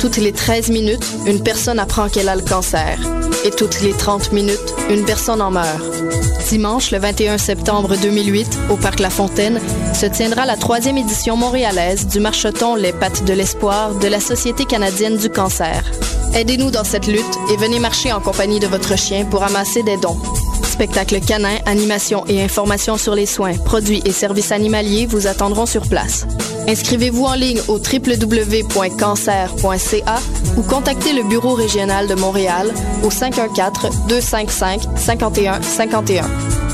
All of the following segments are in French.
Toutes les 13 minutes, une personne apprend qu'elle a le cancer. Et toutes les 30 minutes, une personne en meurt. Dimanche, le 21 septembre 2008, au Parc La Fontaine, se tiendra la troisième édition montréalaise du marcheton Les Pattes de l'Espoir de la Société canadienne du cancer. Aidez-nous dans cette lutte et venez marcher en compagnie de votre chien pour amasser des dons. Spectacles canins, animations et informations sur les soins, produits et services animaliers vous attendront sur place. Inscrivez-vous en ligne au www.cancer.ca ou contactez le Bureau régional de Montréal au 514-255-5151.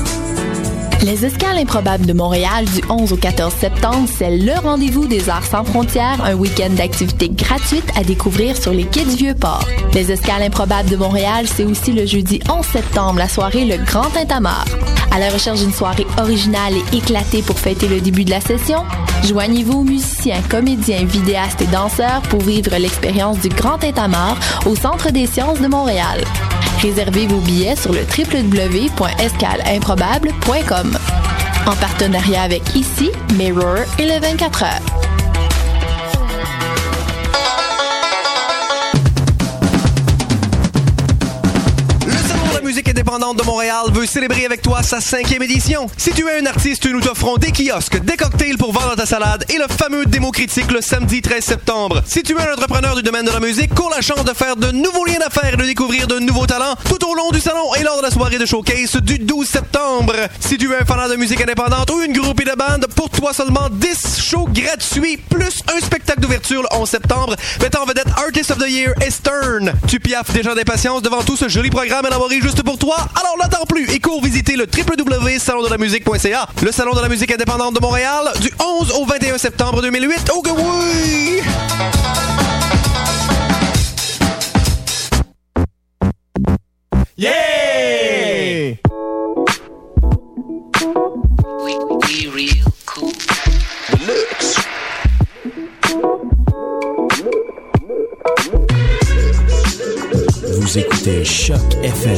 Les Escales improbables de Montréal du 11 au 14 septembre, c'est le rendez-vous des arts sans frontières, un week-end d'activités gratuites à découvrir sur les quais du Vieux-Port. Les Escales improbables de Montréal, c'est aussi le jeudi 11 septembre, la soirée Le Grand Tintamarre. À la recherche d'une soirée originale et éclatée pour fêter le début de la session, joignez-vous musiciens, comédiens, vidéastes et danseurs pour vivre l'expérience du Grand Tintamarre au Centre des sciences de Montréal. Réservez vos billets sur le www.escaleimprobable.com. En partenariat avec ICI, Mirror et le 24 heures. De Montréal veut célébrer avec toi sa cinquième édition. Si tu es un artiste, nous t'offrons des kiosques, des cocktails pour vendre ta salade et le fameux démo critique le samedi 13 septembre. Si tu es un entrepreneur du domaine de la musique, cours la chance de faire de nouveaux liens d'affaires et de découvrir de nouveaux talents tout au long du salon et lors de la soirée de showcase du 12 septembre. Si tu es un fan de musique indépendante ou une groupie de bande, pour toi seulement 10 shows gratuits plus un spectacle d'ouverture le 11 septembre mettant en vedette Artist of the Year Stern. Tu piaffes déjà d'impatience devant tout ce joli programme élaboré juste pour toi? Alors n'attends plus et cours visiter le www.salondelamusique.ca, le salon de la musique indépendante de Montréal, du 11 au 21 septembre 2008. Oh que oui! Yeah! We real cool. Vous écoutez Choc FM,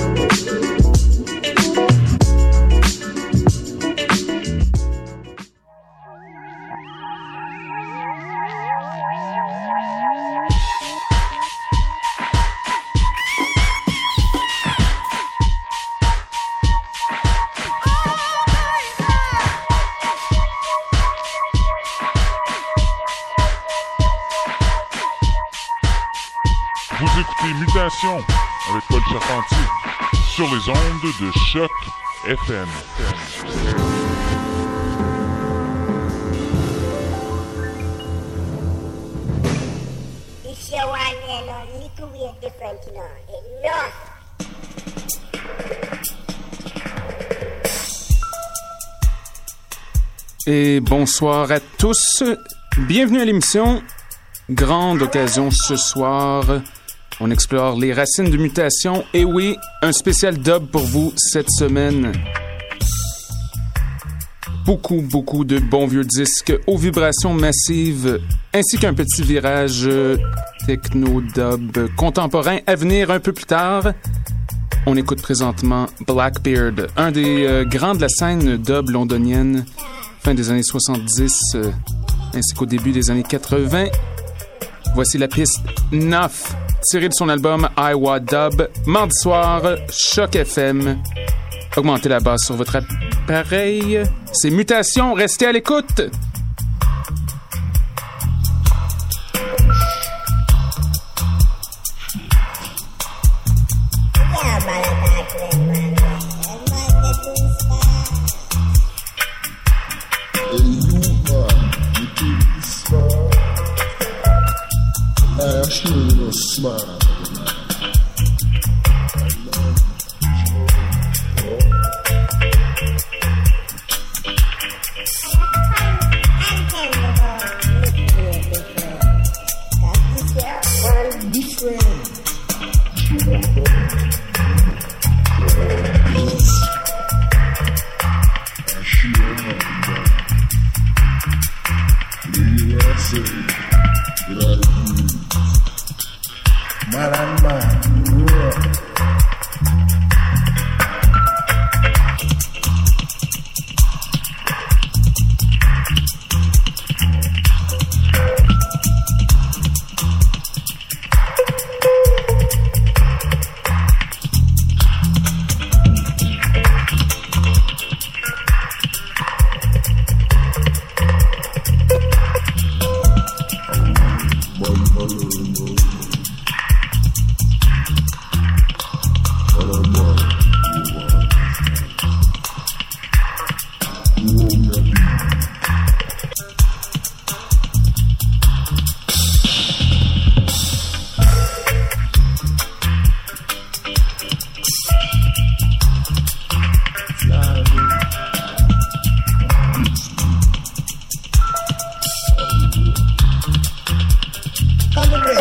Mutation avec Paul Charpentier sur les ondes de Choc FM. Et bonsoir à tous. Bienvenue à l'émission. Grande occasion ce soir. On explore les racines de mutation. Et oui, un spécial dub pour vous cette semaine. Beaucoup, beaucoup de bons vieux disques aux vibrations massives, ainsi qu'un petit virage techno-dub contemporain à venir un peu plus tard. On écoute présentement Blackbeard, un des euh, grands de la scène dub londonienne, fin des années 70, euh, ainsi qu'au début des années 80. Voici la piste 9 tiré de son album Iowa Dub, mardi soir, Choc FM. Augmentez la basse sur votre appareil. C'est Mutation, restez à l'écoute!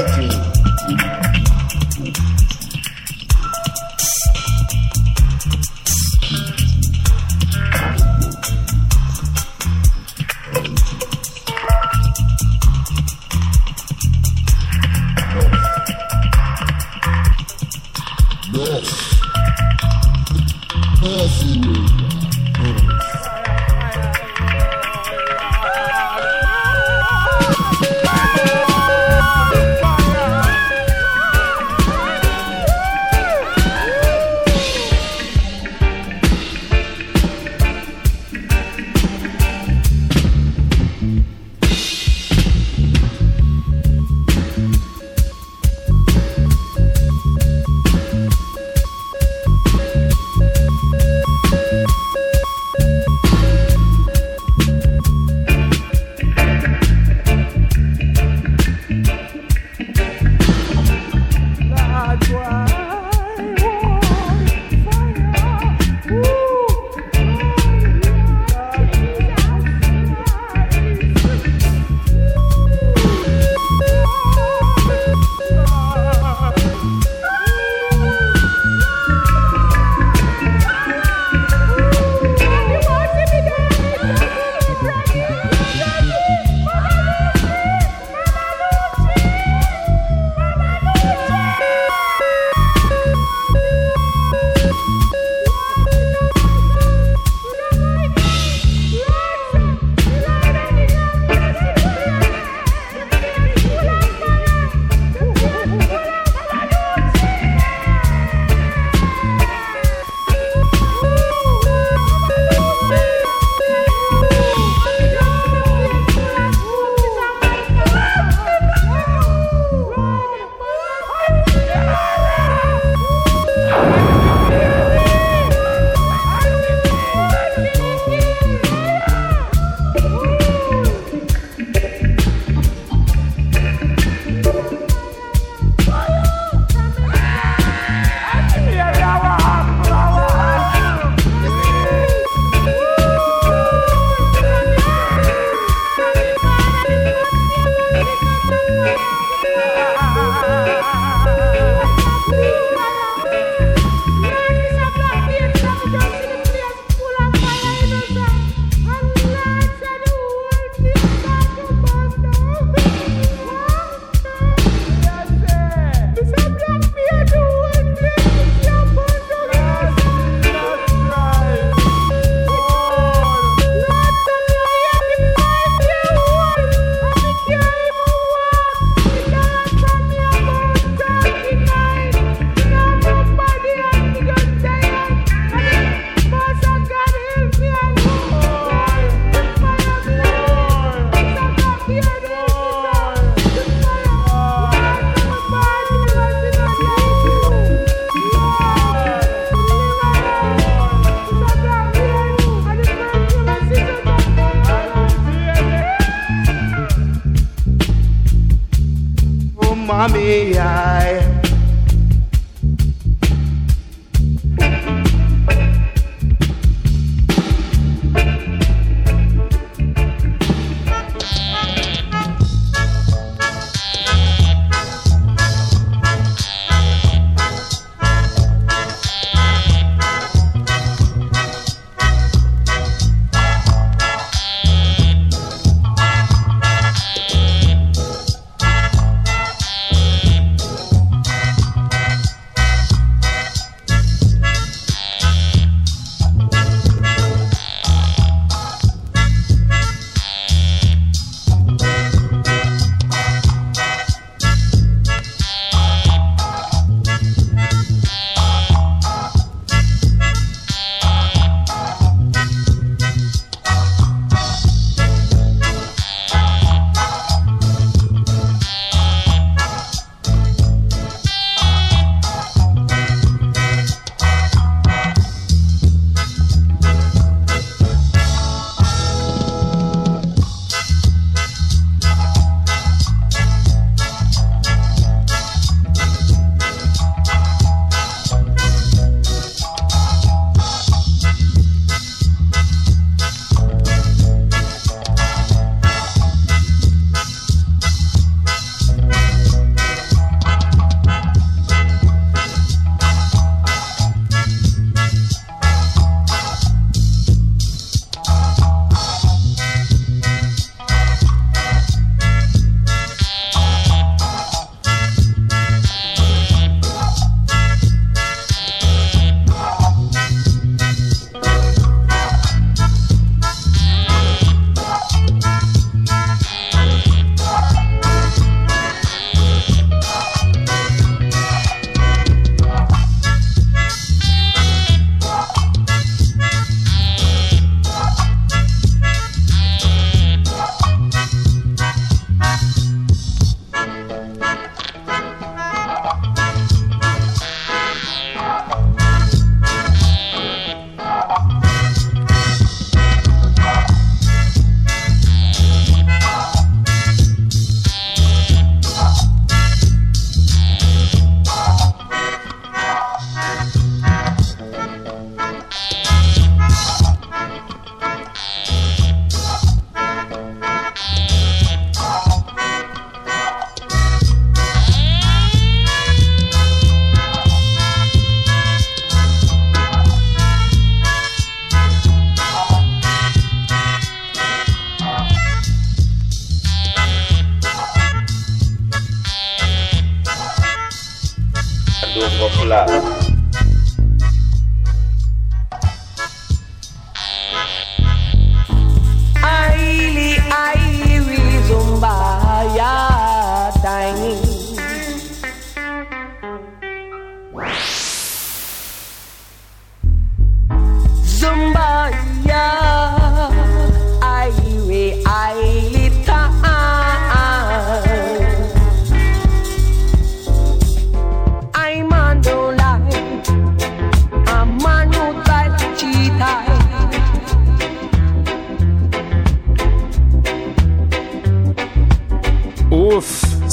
gratitude.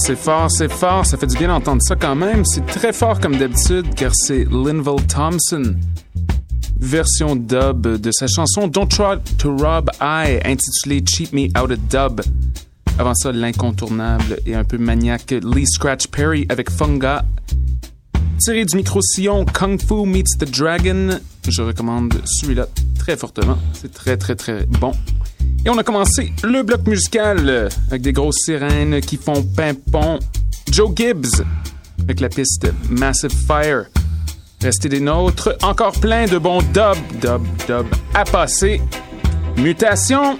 C'est fort, c'est fort. Ça fait du bien d'entendre ça quand même. C'est très fort comme d'habitude car c'est Linval Thompson. Version dub de sa chanson Don't Try to Rob I, intitulée Cheat Me Out of Dub. Avant ça, l'incontournable et un peu maniaque Lee Scratch Perry avec Funga. Tiré du micro-sillon Kung Fu Meets the Dragon. Je recommande celui-là très fortement. C'est très, très, très bon. Et on a commencé le bloc musical avec des grosses sirènes qui font pimpon. Joe Gibbs avec la piste Massive Fire. Restez des nôtres. Encore plein de bons dub, dub, dub à passer. Mutation.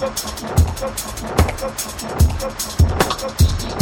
Thank you.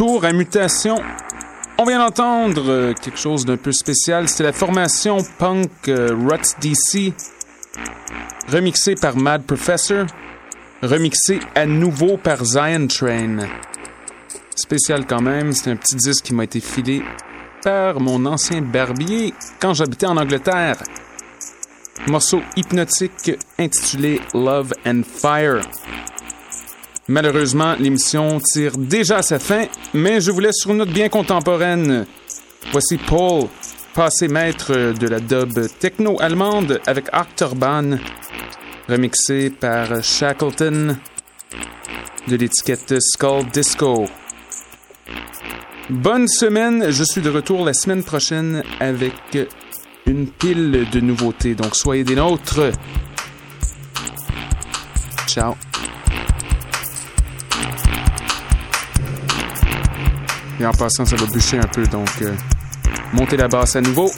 Retour à Mutation. On vient d'entendre euh, quelque chose d'un peu spécial. C'est la formation punk euh, Ruts DC, remixée par Mad Professor, remixée à nouveau par Zion Train. Spécial quand même, c'est un petit disque qui m'a été filé par mon ancien barbier quand j'habitais en Angleterre. Morceau hypnotique intitulé Love and Fire. Malheureusement, l'émission tire déjà à sa fin, mais je vous laisse sur une note bien contemporaine. Voici Paul, passé maître de la dub techno-allemande avec Arcturban, remixé par Shackleton de l'étiquette Skull Disco. Bonne semaine, je suis de retour la semaine prochaine avec une pile de nouveautés, donc soyez des nôtres. Ciao. Et en passant, ça va bûcher un peu, donc euh, montez la basse à nouveau.